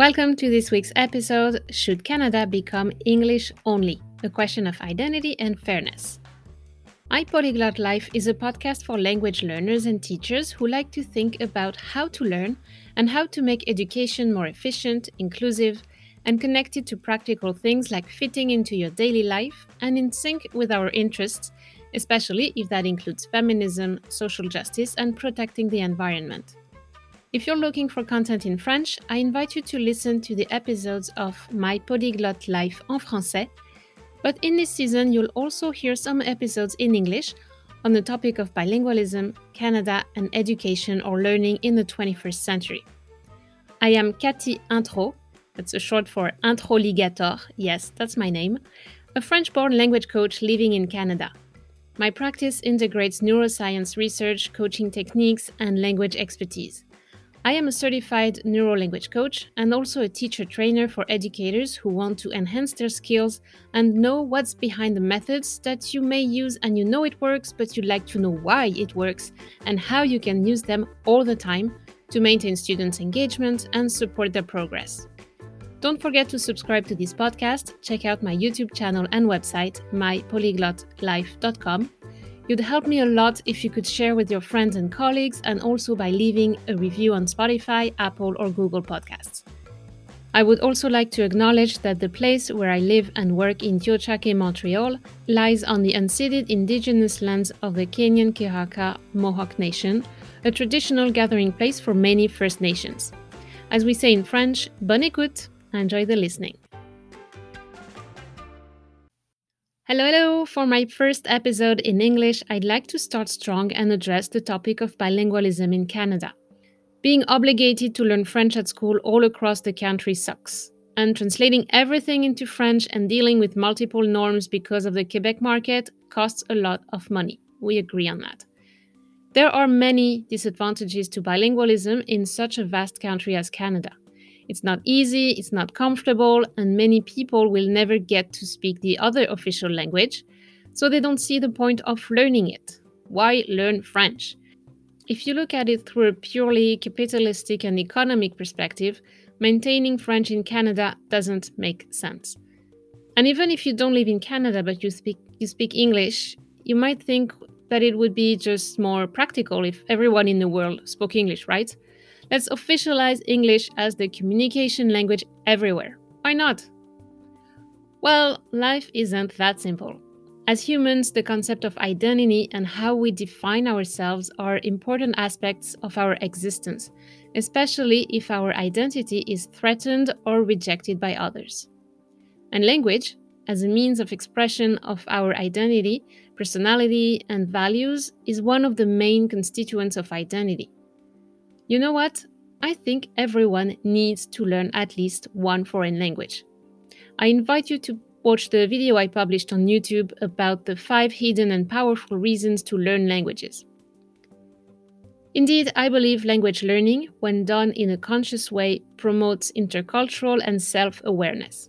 Welcome to this week's episode Should Canada Become English Only? A question of identity and fairness. My Polyglot Life is a podcast for language learners and teachers who like to think about how to learn and how to make education more efficient, inclusive, and connected to practical things like fitting into your daily life and in sync with our interests, especially if that includes feminism, social justice, and protecting the environment. If you're looking for content in French, I invite you to listen to the episodes of My Polyglot Life en français. But in this season, you'll also hear some episodes in English on the topic of bilingualism, Canada, and education or learning in the 21st century. I am Cathy Intro, that's a short for Introligator, yes, that's my name, a French born language coach living in Canada. My practice integrates neuroscience research, coaching techniques, and language expertise. I am a certified neuro language coach and also a teacher trainer for educators who want to enhance their skills and know what's behind the methods that you may use. And you know it works, but you'd like to know why it works and how you can use them all the time to maintain students' engagement and support their progress. Don't forget to subscribe to this podcast, check out my YouTube channel and website, mypolyglotlife.com You'd help me a lot if you could share with your friends and colleagues and also by leaving a review on Spotify, Apple, or Google Podcasts. I would also like to acknowledge that the place where I live and work in Tiohtià:ke, Montreal, lies on the unceded indigenous lands of the Kanien'kehá:ka Mohawk Nation, a traditional gathering place for many First Nations. As we say in French, bonne écoute, enjoy the listening. Hello, hello! For my first episode in English, I'd like to start strong and address the topic of bilingualism in Canada. Being obligated to learn French at school all across the country sucks, and translating everything into French and dealing with multiple norms because of the Quebec market costs a lot of money. We agree on that. There are many disadvantages to bilingualism in such a vast country as Canada. It's not easy, it's not comfortable, and many people will never get to speak the other official language, so they don't see the point of learning it. Why learn French? If you look at it through a purely capitalistic and economic perspective, maintaining French in Canada doesn't make sense. And even if you don't live in Canada but you speak you speak English, you might think that it would be just more practical if everyone in the world spoke English, right? Let's officialize English as the communication language everywhere. Why not? Well, life isn't that simple. As humans, the concept of identity and how we define ourselves are important aspects of our existence, especially if our identity is threatened or rejected by others. And language, as a means of expression of our identity, personality, and values, is one of the main constituents of identity. You know what? I think everyone needs to learn at least one foreign language. I invite you to watch the video I published on YouTube about the five hidden and powerful reasons to learn languages. Indeed, I believe language learning, when done in a conscious way, promotes intercultural and self awareness.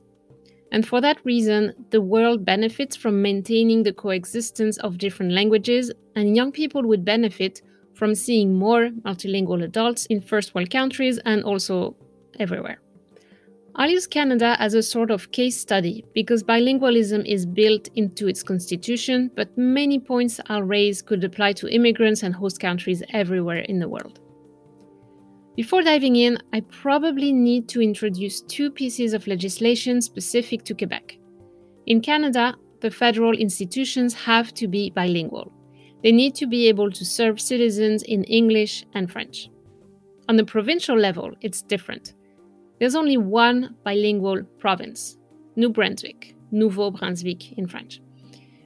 And for that reason, the world benefits from maintaining the coexistence of different languages, and young people would benefit from seeing more multilingual adults in first world countries and also everywhere. I'll use Canada as a sort of case study because bilingualism is built into its constitution, but many points I'll raise could apply to immigrants and host countries everywhere in the world. Before diving in, I probably need to introduce two pieces of legislation specific to Quebec. In Canada, the federal institutions have to be bilingual. They need to be able to serve citizens in English and French. On the provincial level, it's different. There's only one bilingual province, New Brunswick, Nouveau Brunswick in French,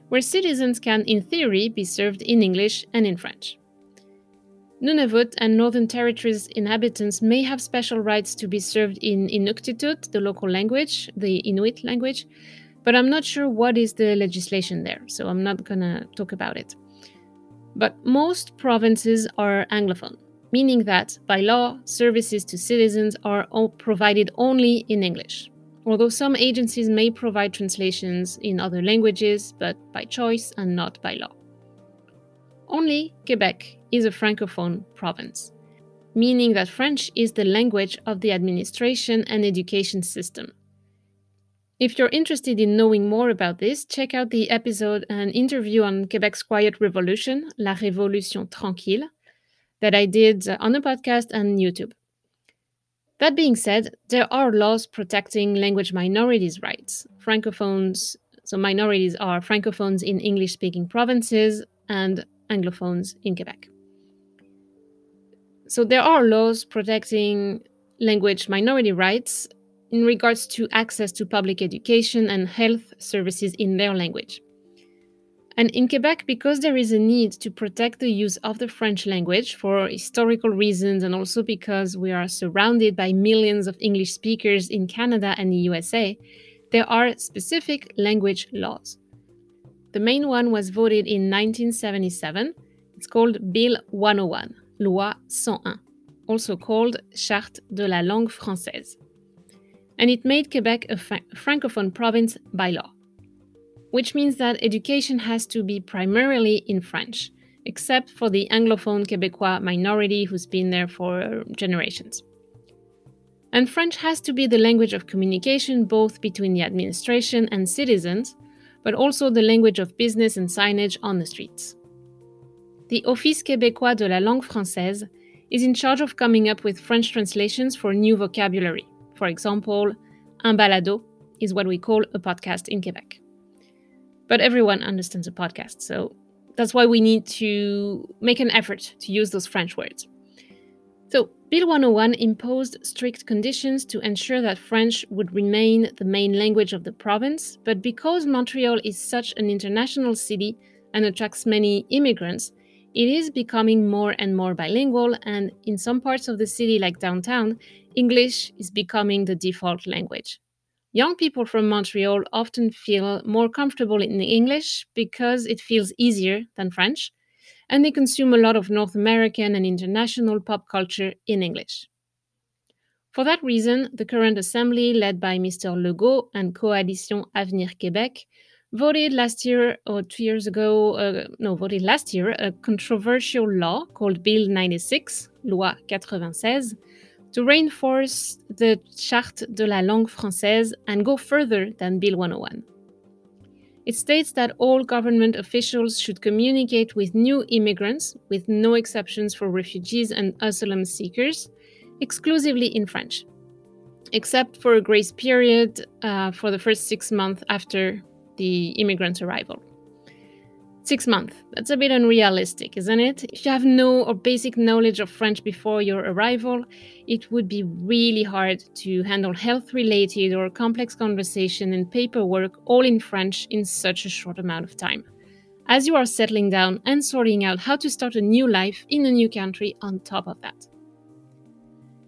where citizens can, in theory, be served in English and in French. Nunavut and Northern Territories inhabitants may have special rights to be served in Inuktitut, the local language, the Inuit language, but I'm not sure what is the legislation there, so I'm not gonna talk about it. But most provinces are Anglophone, meaning that, by law, services to citizens are provided only in English. Although some agencies may provide translations in other languages, but by choice and not by law. Only Quebec is a francophone province. meaning that French is the language of the administration and education system. If you're interested in knowing more about this, check out the episode and interview on Quebec's quiet revolution, La Révolution Tranquille, that I did on the podcast and YouTube. That being said, there are laws protecting language minorities' rights. Francophones, so minorities are francophones in English speaking provinces and anglophones in Quebec. So there are laws protecting language minority rights in regards to access to public education and health services in their language. And in Quebec, because there is a need to protect the use of the French language for historical reasons and also because we are surrounded by millions of English speakers in Canada and the USA, there are specific language laws. The main one was voted in 1977. It's called Bill 101, Loi 101, also called Charte de la langue française. And it made Quebec a francophone province by law which means that education has to be primarily in French, except for the Anglophone Quebecois minority who's been there for generations. And French has to be the language of communication both between the administration and citizens, but also the language of business and signage on the streets. The Office québécois de la langue française is in charge of coming up with French translations for new vocabulary. For example, un balado is what we call a podcast in Quebec. But everyone understands a podcast, so that's why we need to make an effort to use those French words. So, Bill 101 imposed strict conditions to ensure that French would remain the main language of the province, but because Montreal is such an international city and attracts many immigrants, it is becoming more and more bilingual, and in some parts of the city, like downtown, English is becoming the default language. Young people from Montreal often feel more comfortable in English because it feels easier than French, and they consume a lot of North American and international pop culture in English. For that reason, the current assembly, led by Mr. Legault and Coalition Avenir Québec, voted last year or two years ago, uh, no, voted last year a controversial law called Bill 96, Loi 96, to reinforce the Charte de la langue française and go further than Bill 101. It states that all government officials should communicate with new immigrants, with no exceptions for refugees and asylum seekers, exclusively in French, except for a grace period uh, for the first six months after the immigrant's arrival. Six months. That's a bit unrealistic, isn't it? If you have no or basic knowledge of French before your arrival, it would be really hard to handle health related or complex conversation and paperwork all in French in such a short amount of time. As you are settling down and sorting out how to start a new life in a new country on top of that.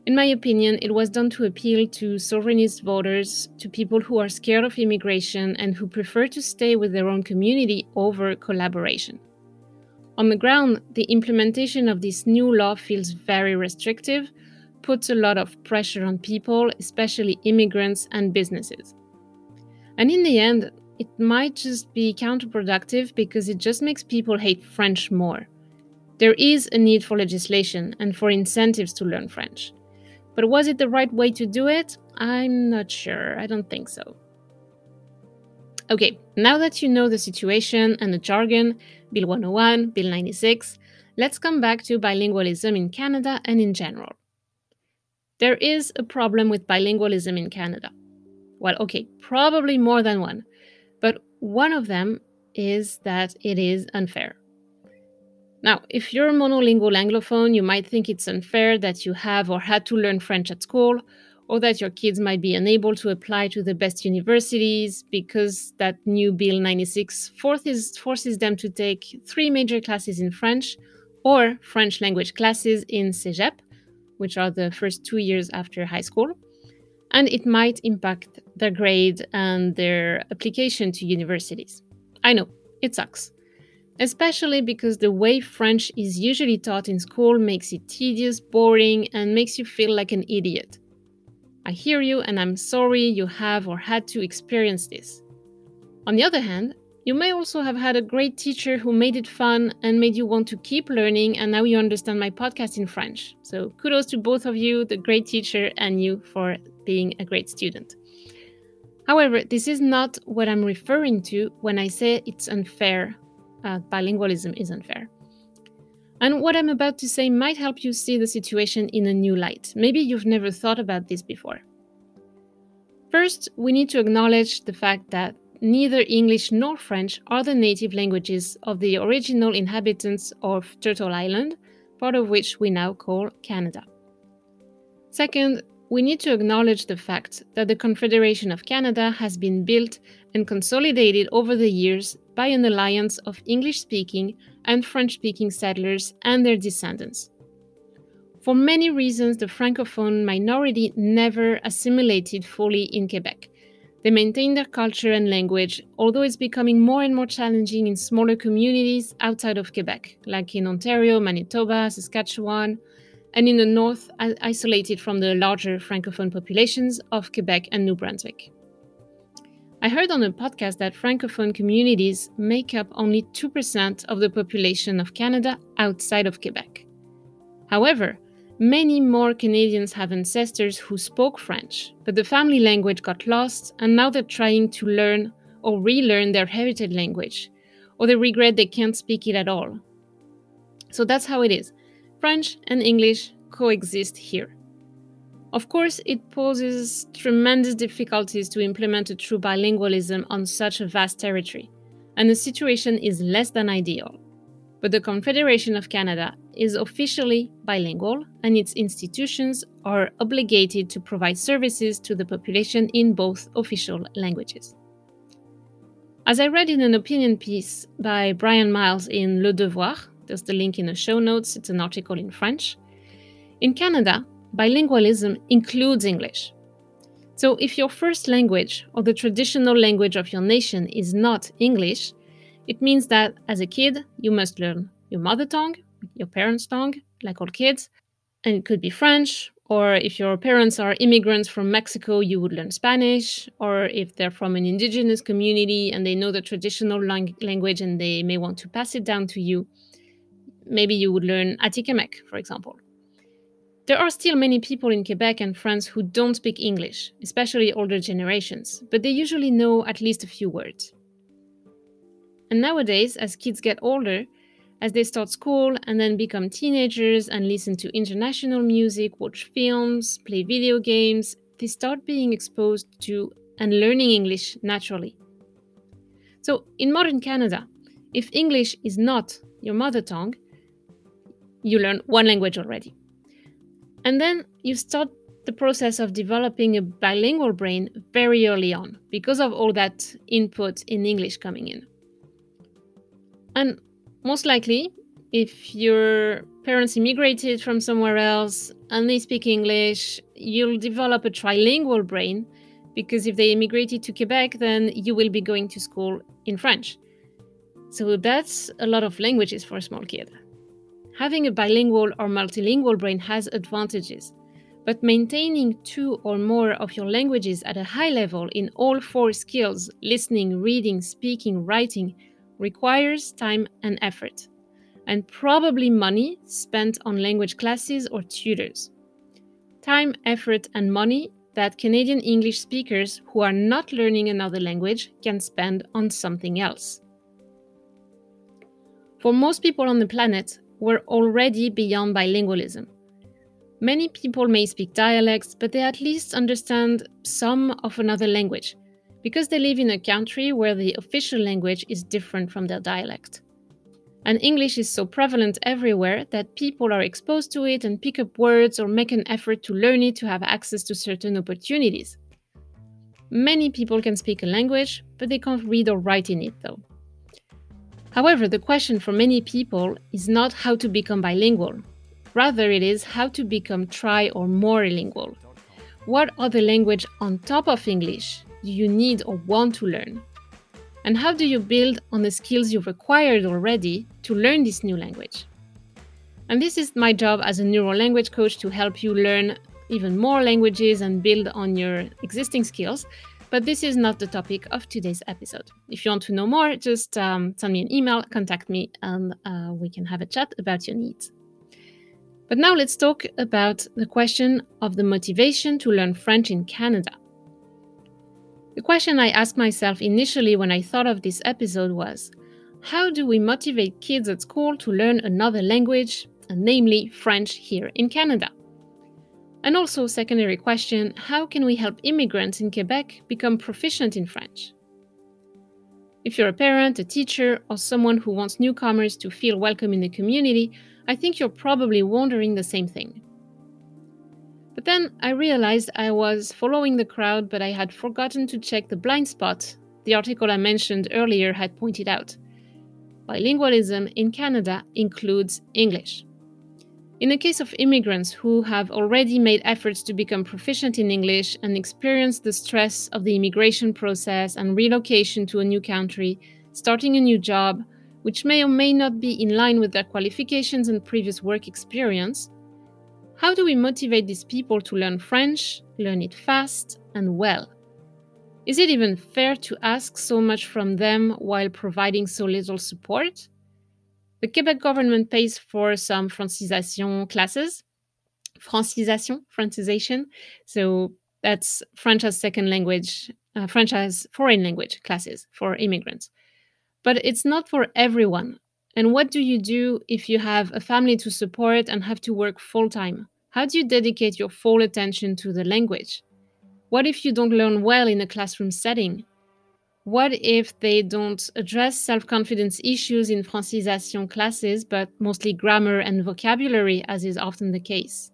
In my opinion, it was done to appeal to sovereignist voters, to people who are scared of immigration and who prefer to stay with their own community over collaboration. On the ground, the implementation of this new law feels very restrictive, puts a lot of pressure on people, especially immigrants and businesses. And in the end, it might just be counterproductive because it just makes people hate French more. There is a need for legislation and for incentives to learn French. But was it the right way to do it? I'm not sure. I don't think so. Okay, now that you know the situation and the jargon, Bill 101, Bill 96, let's come back to bilingualism in Canada and in general. There is a problem with bilingualism in Canada. Well, okay, probably more than one, but one of them is that it is unfair. Now, if you're a monolingual Anglophone, you might think it's unfair that you have or had to learn French at school, or that your kids might be unable to apply to the best universities because that new Bill 96 forces, forces them to take three major classes in French or French language classes in Cégep, which are the first two years after high school. And it might impact their grade and their application to universities. I know, it sucks especially because the way French is usually taught in school makes it tedious, boring, and makes you feel like an idiot. I hear you, and I'm sorry you have or had to experience this. On the other hand, You may also have had a great teacher who made it fun and made you want to keep learning, and now you understand my podcast in French. So, kudos to both of you, the great teacher, and you for being a great student. However, this is not what I'm referring to when I say it's unfair. Uh, bilingualism isn't fair. And what I'm about to say might help you see the situation in a new light. Maybe you've never thought about this before. First, we need to acknowledge the fact that neither English nor French are the native languages of the original inhabitants of Turtle Island, part of which we now call Canada. Second, we need to acknowledge the fact that the Confederation of Canada has been built and consolidated over the years by an alliance of English speaking and French speaking settlers and their descendants. For many reasons, the Francophone minority never assimilated fully in Quebec they maintain their culture and language, although it's becoming more and more challenging in smaller communities outside of Quebec, like in Ontario, Manitoba, Saskatchewan, and in the north, isolated from the larger Francophone populations of Quebec and New Brunswick. I heard on a podcast that Francophone communities make up only 2% of the population of Canada outside of Quebec. However, Many more Canadians have ancestors who spoke French, but the family language got lost, and now they're trying to learn or relearn their heritage language, or they regret they can't speak it at all. So that's how it is. French and English coexist here. Of course, it poses tremendous difficulties to implement a true bilingualism on such a vast territory, and the situation is less than ideal. But the Confederation of Canada is officially bilingual and its institutions are obligated to provide services to the population in both official languages. As I read in an opinion piece by Brian Myles in Le Devoir, there's the link in the show notes, it's an article in French. In Canada, bilingualism includes English. So if your first language or the traditional language of your nation is not English, it means that as a kid, you must learn your mother tongue, your parents' tongue, like all kids, and it could be French, or if your parents are immigrants from Mexico, you would learn Spanish, or if they're from an indigenous community and they know the traditional lang- language and they may want to pass it down to you, maybe you would learn Atikamekw, for example. There are still many people in Quebec and France who don't speak English, especially older generations, but they usually know at least a few words. And nowadays, as kids get older, as they start school and then become teenagers and listen to international music, watch films, play video games, they start being exposed to and learning English naturally. So, in modern Canada, if English is not your mother tongue, you learn one language already. And then you start the process of developing a bilingual brain very early on because of all that input in English coming in. And most likely, if your parents immigrated from somewhere else and they speak English, you'll develop a trilingual brain because if they immigrated to Quebec, then you will be going to school in French. So that's a lot of languages for a small kid. Having a bilingual or multilingual brain has advantages, but maintaining two or more of your languages at a high level in all four skills listening, reading, speaking, writing requires time and effort, and probably money spent on language classes or tutors. Time, effort, and money that Canadian English speakers who are not learning another language can spend on something else. For most people on the planet, we're already beyond bilingualism. Many people may speak dialects, but they at least understand some of another language because they live in a country where the official language is different from their dialect. And English is so prevalent everywhere that people are exposed to it and pick up words or make an effort to learn it to have access to certain opportunities. Many people can speak a language, but they can't read or write in it though. However, the question for many people is not how to become bilingual. Rather, it is how to become tri or more lingual. What other language on top of English do you need or want to learn? And how do you build on the skills you've acquired already to learn this new language? And this is my job as a neuro language coach to help you learn even more languages and build on your existing skills. But this is not the topic of today's episode. If you want to know more, just um, send me an email, contact me, and uh, we can have a chat about your needs. But now let's talk about the question of the motivation to learn French in Canada. The question I asked myself initially when I thought of this episode was how do we motivate kids at school to learn another language, namely French, here in Canada? And also, secondary question how can we help immigrants in Quebec become proficient in French? If you're a parent, a teacher, or someone who wants newcomers to feel welcome in the community, I think you're probably wondering the same thing. But then I realized I was following the crowd, but I had forgotten to check the blind spot the article I mentioned earlier had pointed out. Bilingualism in Canada includes English. In the case of immigrants who have already made efforts to become proficient in English and experienced the stress of the immigration process and relocation to a new country, starting a new job, which may or may not be in line with their qualifications and previous work experience, how do we motivate these people to learn French, learn it fast and well? Is it even fair to ask so much from them while providing so little support? The Quebec government pays for some francisation classes. Francisation, francisation. So that's French as second language, uh, French as foreign language classes for immigrants. But it's not for everyone. And what do you do if you have a family to support and have to work full time? How do you dedicate your full attention to the language? What if you don't learn well in a classroom setting? What if they don't address self confidence issues in francisation classes, but mostly grammar and vocabulary, as is often the case?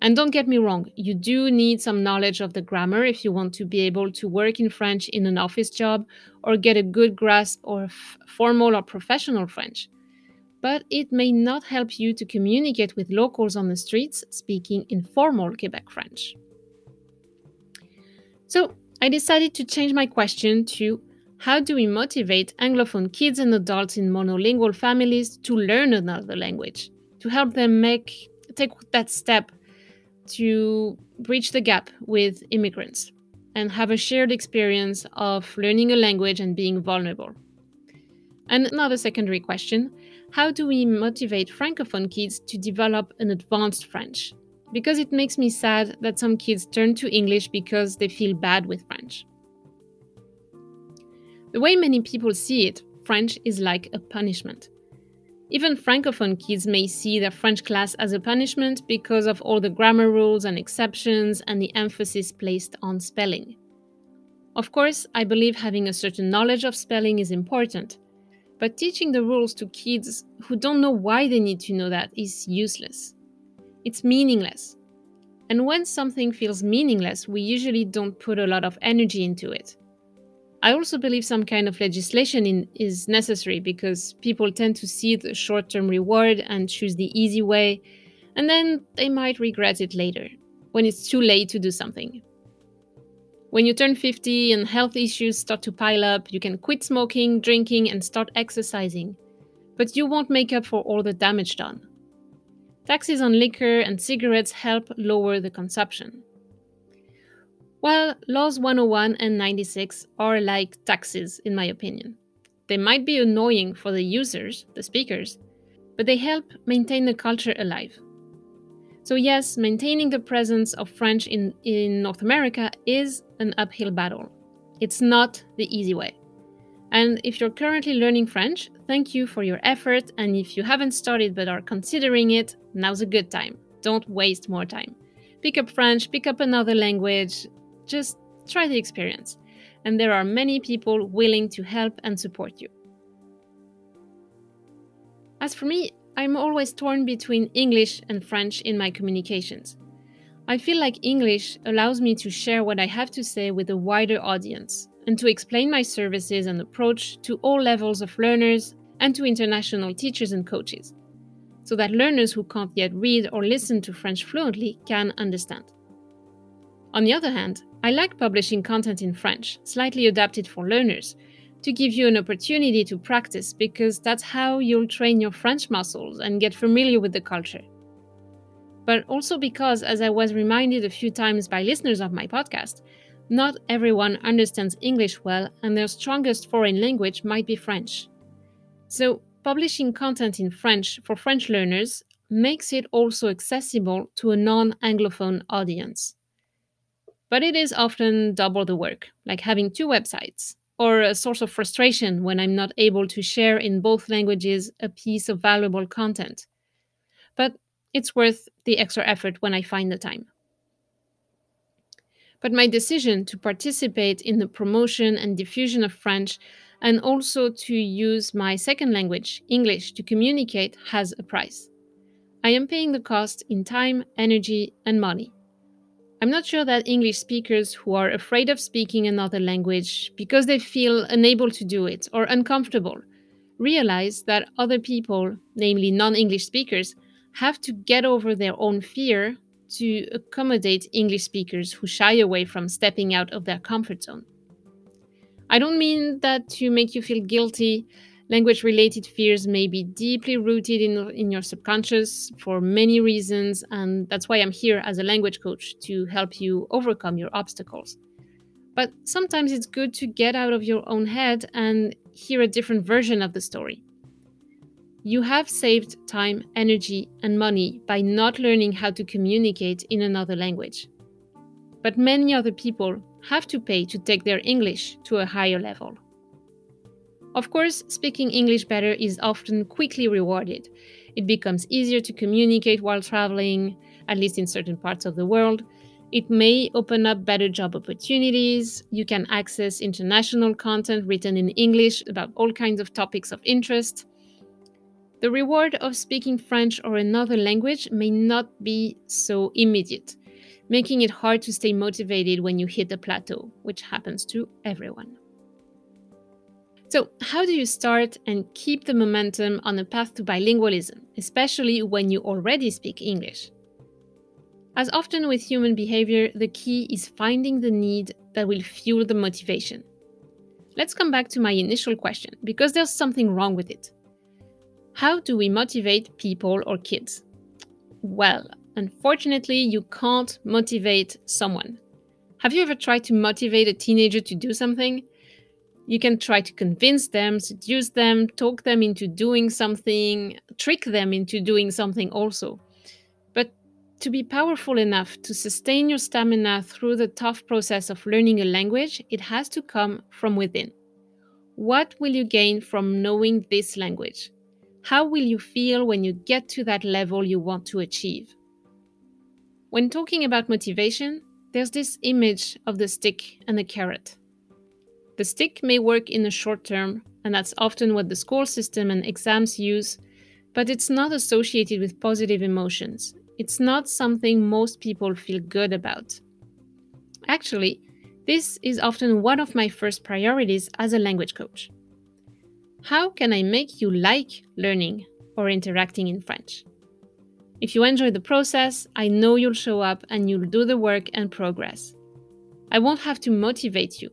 And don't get me wrong, you do need some knowledge of the grammar if you want to be able to work in French in an office job or get a good grasp of formal or professional French. But it may not help you to communicate with locals on the streets speaking informal Quebec French. So, I decided to change my question to how do we motivate Anglophone kids and adults in monolingual families to learn another language, to help them make take that step to bridge the gap with immigrants and have a shared experience of learning a language and being vulnerable. And another secondary question how do we motivate Francophone kids to develop an advanced French? Because it makes me sad that some kids turn to English because they feel bad with French. The way many people see it, French is like a punishment. Even Francophone kids may see their French class as a punishment because of all the grammar rules and exceptions and the emphasis placed on spelling. Of course, I believe having a certain knowledge of spelling is important, but teaching the rules to kids who don't know why they need to know that is useless. It's meaningless. And when something feels meaningless, we usually don't put a lot of energy into it. I also believe some kind of legislation in, is necessary because people tend to see the short term reward and choose the easy way, and then they might regret it later, when it's too late to do something. When you turn 50 and health issues start to pile up, you can quit smoking, drinking, and start exercising. But you won't make up for all the damage done. Taxes on liquor and cigarettes help lower the consumption. Well, Laws 101 and 96 are like taxes, in my opinion. They might be annoying for the users, the speakers, but they help maintain the culture alive. So, yes, maintaining the presence of French in, in North America is an uphill battle. It's not the easy way. And if you're currently learning French, thank you for your effort. And if you haven't started but are considering it, now's a good time. Don't waste more time. Pick up French, pick up another language, just try the experience. And there are many people willing to help and support you. As for me, I'm always torn between English and French in my communications. I feel like English allows me to share what I have to say with a wider audience and to explain my services and approach to all levels of learners and to international teachers and coaches, so that learners who can't yet read or listen to French fluently can understand. On the other hand, I like publishing content in French, slightly adapted for learners, to give you an opportunity to practice because that's how you'll train your French muscles and get familiar with the culture. But also because, as I was reminded a few times by listeners of my podcast, Not everyone understands English well, and their strongest foreign language might be French. So, publishing content in French for French learners makes it also accessible to a non Anglophone audience. But it is often double the work, like having two websites, or a source of frustration when I'm not able to share in both languages a piece of valuable content. But it's worth the extra effort when I find the time. But my decision to participate in the promotion and diffusion of French and also to use my second language, English, to communicate has a price. I am paying the cost in time, energy, and money. I'm not sure that English speakers who are afraid of speaking another language because they feel unable to do it or uncomfortable realize that other people, namely non English speakers, have to get over their own fear to accommodate English speakers who shy away from stepping out of their comfort zone. I don't mean that to make you feel guilty. Language related fears may be deeply rooted in, in your subconscious for many reasons, and that's why I'm here as a language coach to help you overcome your obstacles. But sometimes it's good to get out of your own head and hear a different version of the story. You have saved time, energy, and money by not learning how to communicate in another language. But many other people have to pay to take their English to a higher level. Of course, speaking English better is often quickly rewarded. It becomes easier to communicate while traveling, at least in certain parts of the world. It may open up better job opportunities. You can access international content written in English about all kinds of topics of interest. The reward of speaking French or another language may not be so immediate, making it hard to stay motivated when you hit a plateau, which happens to everyone. So, how do you start and keep the momentum on a path to bilingualism, especially when you already speak English? As often with human behavior, the key is finding the need that will fuel the motivation. Let's come back to my initial question, because there's something wrong with it. How do we motivate people or kids? Well, unfortunately, you can't motivate someone. Have you ever tried to motivate a teenager to do something? You can try to convince them, seduce them, talk them into doing something, trick them into doing something also. But to be powerful enough to sustain your stamina through the tough process of learning a language, it has to come from within. What will you gain from knowing this language? How will you feel when you get to that level you want to achieve? When talking about motivation, there's this image of the stick and the carrot. The stick may work in the short term, and that's often what the school system and exams use, but it's not associated with positive emotions. It's not something most people feel good about. Actually, this is often one of my first priorities as a language coach. How can I make you like learning or interacting in French? If you enjoy the process, I know you'll show up and you'll do the work and progress. I won't have to motivate you.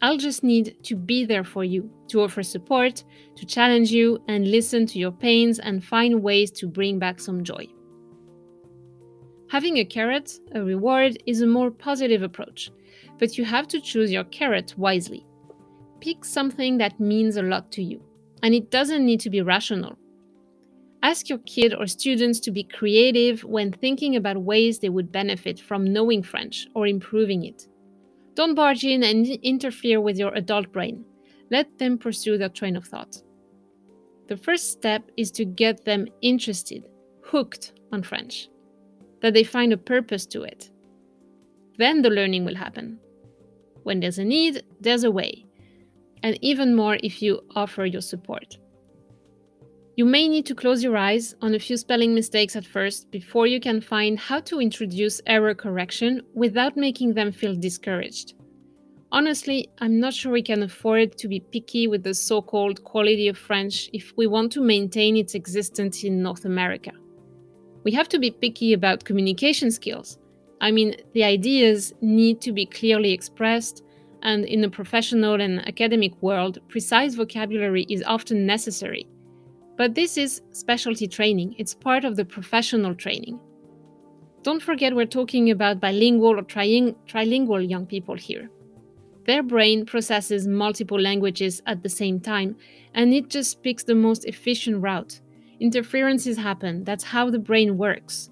I'll just need to be there for you, to offer support, to challenge you, and listen to your pains and find ways to bring back some joy. Having a carrot, a reward, is a more positive approach, but you have to choose your carrot wisely. Pick something that means a lot to you, and it doesn't need to be rational. Ask your kid or students to be creative when thinking about ways they would benefit from knowing French or improving it. Don't barge in and interfere with your adult brain. Let them pursue their train of thought. The first step is to get them interested, hooked on French, that they find a purpose to it. Then the learning will happen. When there's a need, there's a way and even more if you offer your support. You may need to close your eyes on a few spelling mistakes at first before you can find how to introduce error correction without making them feel discouraged. Honestly, I'm not sure we can afford to be picky with the so called quality of French if we want to maintain its existence in North America. We have to be picky about communication skills. I mean, the ideas need to be clearly expressed, and in the professional and academic world, precise vocabulary is often necessary. But this is specialty training, it's part of the professional training. Don't forget, we're talking about bilingual or trilingual young people here. their brain processes multiple languages at the same time, and it just picks the most efficient route. Interferences happen, that's how the brain works.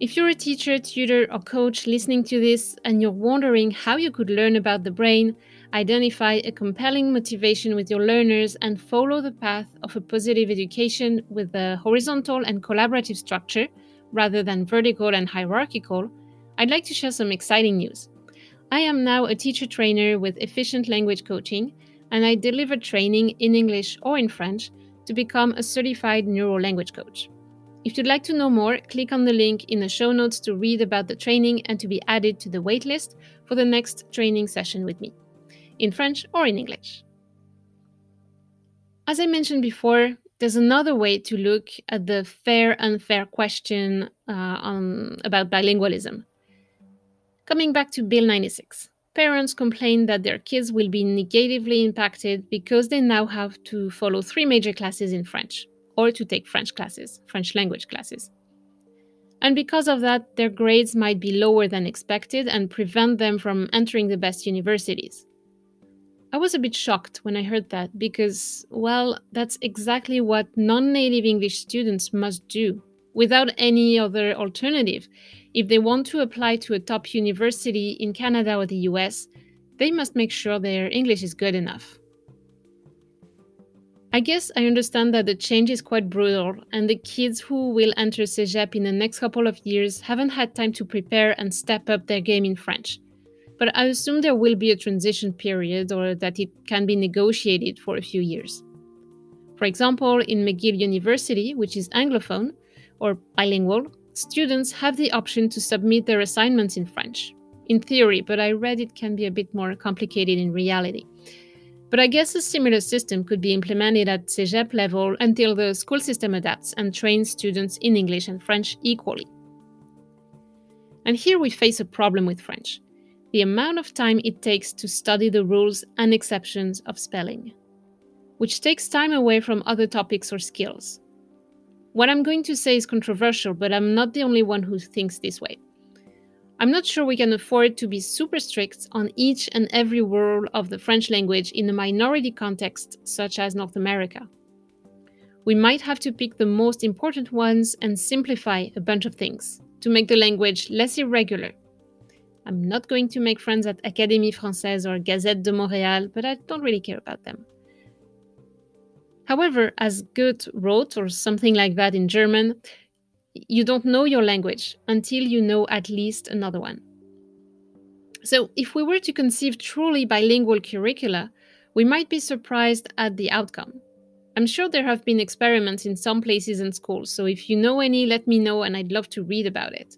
If you're a teacher, tutor, or coach listening to this and you're wondering how you could learn about the brain, identify a compelling motivation with your learners, and follow the path of a positive education with a horizontal and collaborative structure rather than vertical and hierarchical, I'd like to share some exciting news. I am now a teacher trainer with efficient language coaching, and I deliver training in English or in French to become a certified neuro language coach. If you'd like to know more, click on the link in the show notes to read about the training and to be added to the waitlist for the next training session with me, in French or in English. As I mentioned before, there's another way to look at the fair unfair question uh, on, about bilingualism. Coming back to Bill 96, parents complain that their kids will be negatively impacted because they now have to follow three major classes in French or to take French classes, French language classes. And because of that, their grades might be lower than expected and prevent them from entering the best universities. I was a bit shocked when I heard that because, well, that's exactly what non native English students must do without any other alternative. If they want to apply to a top university in Canada or the US, they must make sure their English is good enough. I guess I understand that the change is quite brutal, and the kids who will enter Cégep in the next couple of years haven't had time to prepare and step up their game in French. But I assume there will be a transition period or that it can be negotiated for a few years. For example, in McGill University, which is Anglophone or bilingual, students have the option to submit their assignments in French. In theory, but I read it can be a bit more complicated in reality. But I guess a similar system could be implemented at CEGEP level until the school system adapts and trains students in English and French equally. And here we face a problem with French the amount of time it takes to study the rules and exceptions of spelling, which takes time away from other topics or skills. What I'm going to say is controversial, but I'm not the only one who thinks this way. I'm not sure we can afford to be super strict on each and every word of the French language in a minority context such as North America. We might have to pick the most important ones and simplify a bunch of things to make the language less irregular. I'm not going to make friends at Académie Française or Gazette de Montréal, but I don't really care about them. However, as Goethe wrote, or something like that in German, you don't know your language until you know at least another one. So, if we were to conceive truly bilingual curricula, we might be surprised at the outcome. I'm sure there have been experiments in some places and schools, so if you know any, let me know and I'd love to read about it.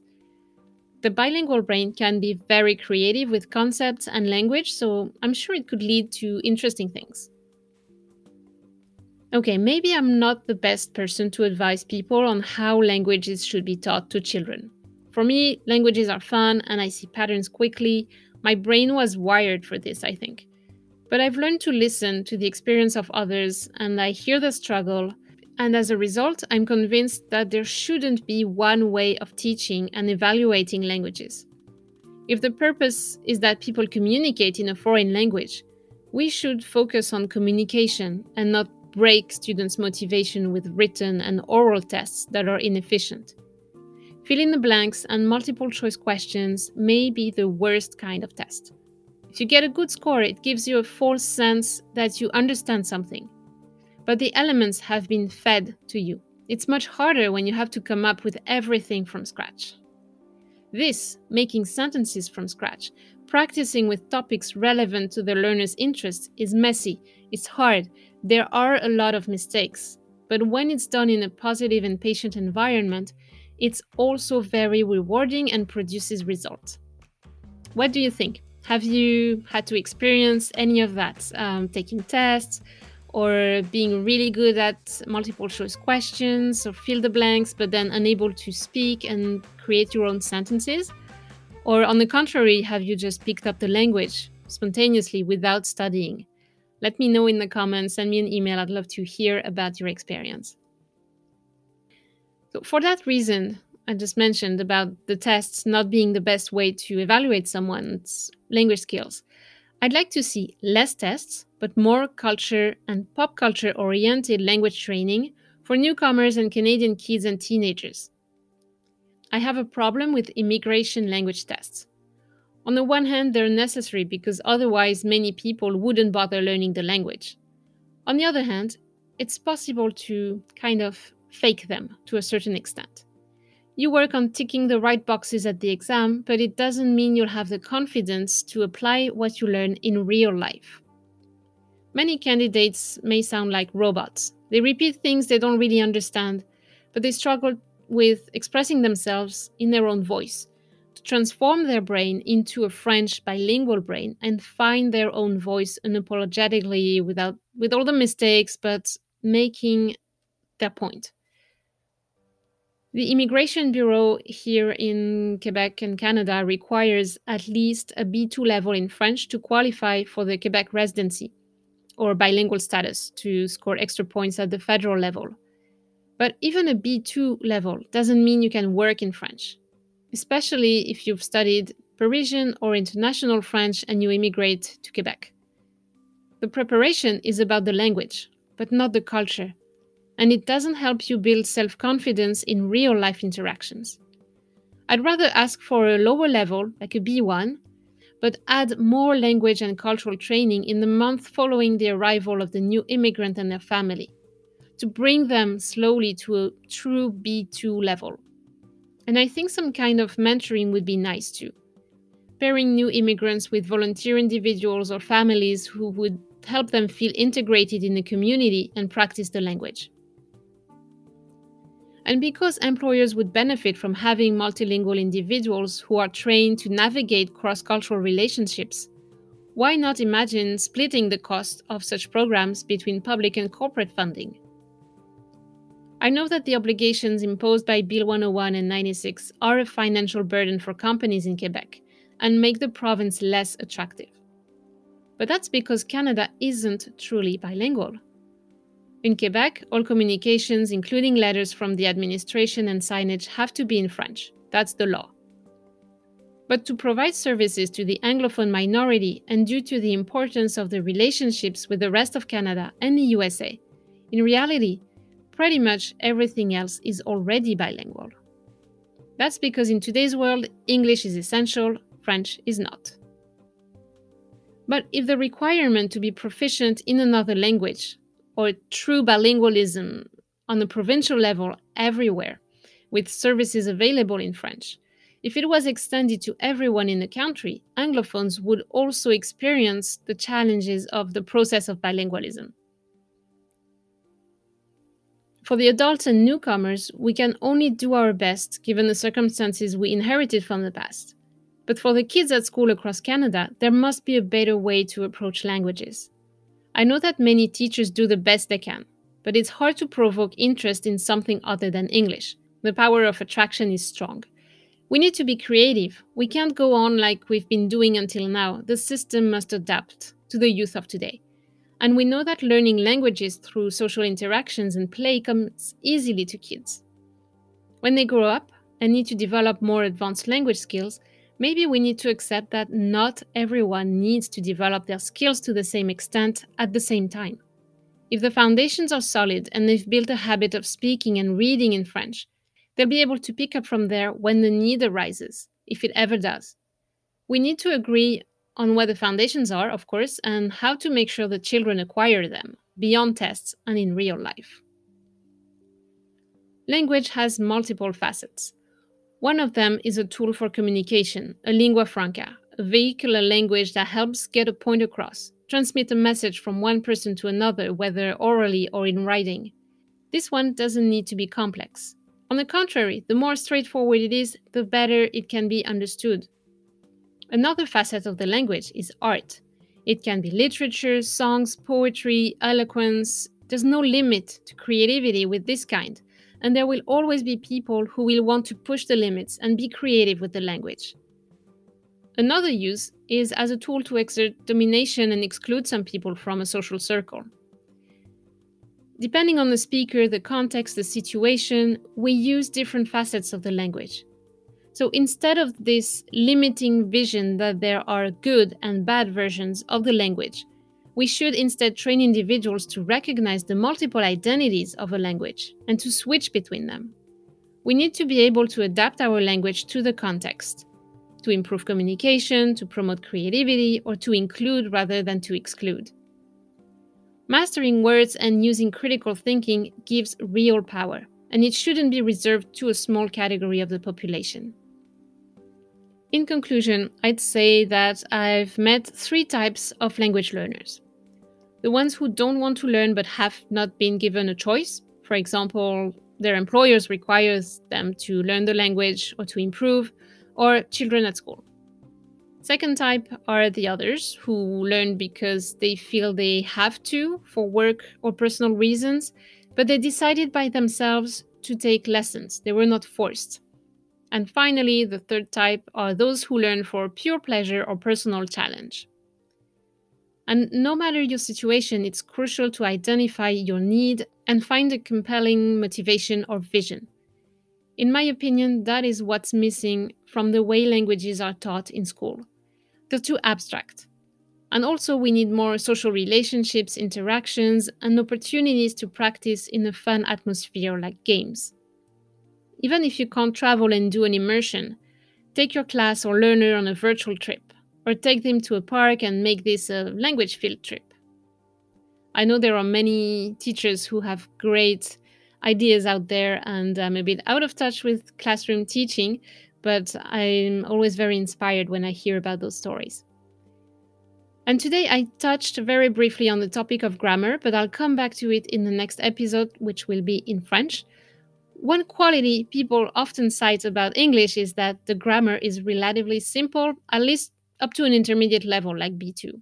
The bilingual brain can be very creative with concepts and language, so I'm sure it could lead to interesting things. Okay, maybe I'm not the best person to advise people on how languages should be taught to children. For me, languages are fun and I see patterns quickly. My brain was wired for this, I think. But I've learned to listen to the experience of others and I hear the struggle. And as a result, I'm convinced that there shouldn't be one way of teaching and evaluating languages. If the purpose is that people communicate in a foreign language, we should focus on communication and not break students' motivation with written and oral tests that are inefficient. Fill in the blanks and multiple choice questions may be the worst kind of test. If you get a good score, it gives you a false sense that you understand something. But the elements have been fed to you. It's much harder when you have to come up with everything from scratch. This, making sentences from scratch, practicing with topics relevant to the learner's interests, is messy, it's hard, there are a lot of mistakes, but when it's done in a positive and patient environment, it's also very rewarding and produces results. What do you think? Have you had to experience any of that? Um, taking tests or being really good at multiple choice questions or fill the blanks, but then unable to speak and create your own sentences? Or on the contrary, have you just picked up the language spontaneously without studying? Let me know in the comments, send me an email. I'd love to hear about your experience. So, for that reason, I just mentioned about the tests not being the best way to evaluate someone's language skills. I'd like to see less tests, but more culture and pop culture oriented language training for newcomers and Canadian kids and teenagers. I have a problem with immigration language tests. On the one hand, they're necessary because otherwise many people wouldn't bother learning the language. On the other hand, it's possible to kind of fake them to a certain extent. You work on ticking the right boxes at the exam, but it doesn't mean you'll have the confidence to apply what you learn in real life. Many candidates may sound like robots. They repeat things they don't really understand, but they struggle with expressing themselves in their own voice to transform their brain into a French bilingual brain and find their own voice unapologetically without with all the mistakes but making their point. The Immigration Bureau here in Quebec and Canada requires at least a B2 level in French to qualify for the Quebec residency or bilingual status to score extra points at the federal level. But even a B2 level doesn't mean you can work in French, especially if you've studied Parisian or international French and you immigrate to Quebec. The preparation is about the language, but not the culture and it doesn't help you build self confidence in real life interactions. I'd rather ask for a lower level, like a B1, but add more language and cultural training in the month following the arrival of the new immigrant and their family, to bring them slowly to a true B2 level. And I think some kind of mentoring would be nice too. Pairing new immigrants with volunteer individuals or families who would help them feel integrated in the community and practice the language. And because employers would benefit from having multilingual individuals who are trained to navigate cross cultural relationships, why not imagine splitting the cost of such programs between public and corporate funding? I know that the obligations imposed by Bill 101 and 96 are a financial burden for companies in Quebec and make the province less attractive. But that's because Canada isn't truly bilingual. In Quebec, all communications, including letters from the administration and signage, have to be in French. That's the law. But to provide services to the Anglophone minority and due to the importance of the relationships with the rest of Canada and the USA, in reality, pretty much everything else is already bilingual. That's because in today's world, English is essential, French is not. But if the requirement to be proficient in another language or true bilingualism on a provincial level everywhere, with services available in French. If it was extended to everyone in the country, Anglophones would also experience the challenges of the process of bilingualism. For the adults and newcomers, we can only do our best given the circumstances we inherited from the past. But for the kids at school across Canada, there must be a better way to approach languages. I know that many teachers do the best they can, but it's hard to provoke interest in something other than English. The power of attraction is strong. We need to be creative. We can't go on like we've been doing until now. The system must adapt to the youth of today. And we know that learning languages through social interactions and play comes easily to kids. When they grow up and need to develop more advanced language skills, maybe we need to accept that not everyone needs to develop their skills to the same extent at the same time. If the foundations are solid and they've built a habit of speaking and reading in French, they'll be able to pick up from there when the need arises, if it ever does. We need to agree on what the foundations are, of course, and how to make sure the children acquire them beyond tests and in real life. Language has multiple facets. One of them is a tool for communication, a lingua franca, a vehicular language that helps get a point across, transmit a message from one person to another, whether orally or in writing. This one doesn't need to be complex. On the contrary, the more straightforward it is, the better it can be understood. Another facet of the language is art. It can be literature, songs, poetry, eloquence. There's no limit to creativity with this kind and there will always be people who will want to push the limits and be creative with the language. Another use is as a tool to exert domination and exclude some people from a social circle. Depending on the speaker, the context, the situation, we use different facets of the language. So instead of this limiting vision that there are good and bad versions of the language, we should instead train individuals to recognize the multiple identities of a language and to switch between them. We need to be able to adapt our language to the context, to improve communication, to promote creativity, or to include rather than to exclude. Mastering words and using critical thinking gives real power, and it shouldn't be reserved to a small category of the population. In conclusion, I'd say that I've met three types of language learners. The ones who don't want to learn but have not been given a choice, for example, their employers requires them to learn the language or to improve, or children at school. Second type are the others who learn because they feel they have to for work or personal reasons, but they decided by themselves to take lessons. They were not forced. And finally, the third type are those who learn for pure pleasure or personal challenge. And no matter your situation, it's crucial to identify your need and find a compelling motivation or vision. In my opinion, that is what's missing from the way languages are taught in school. They're too abstract. And also, we need more social relationships, interactions, and opportunities to practice in a fun atmosphere like games. Even if you can't travel and do an immersion, take your class or learner on a virtual trip, or take them to a park and make this a language field trip. I know there are many teachers who have great ideas out there, and I'm a bit out of touch with classroom teaching, but I'm always very inspired when I hear about those stories. And today I touched very briefly on the topic of grammar, but I'll come back to it in the next episode, which will be in French. One quality people often cite about English is that the grammar is relatively simple, at least up to an intermediate level like B2.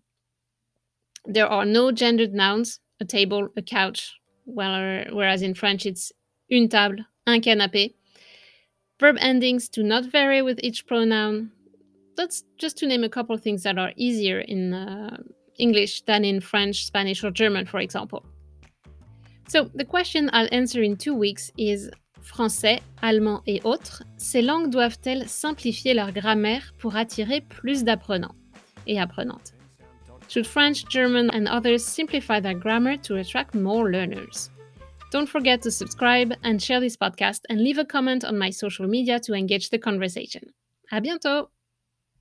There are no gendered nouns, a table, a couch, whereas in French it's une table, un canapé. Verb endings do not vary with each pronoun. That's just to name a couple of things that are easier in uh, English than in French, Spanish, or German, for example. So, the question I'll answer in two weeks is français, allemand et autres, ces langues doivent-elles simplifier leur grammaire pour attirer plus d'apprenants et apprenantes? Should French, German, and others simplify their grammar to attract more learners? Don't forget to subscribe and share this podcast and leave a comment on my social media to engage the conversation. À bientôt!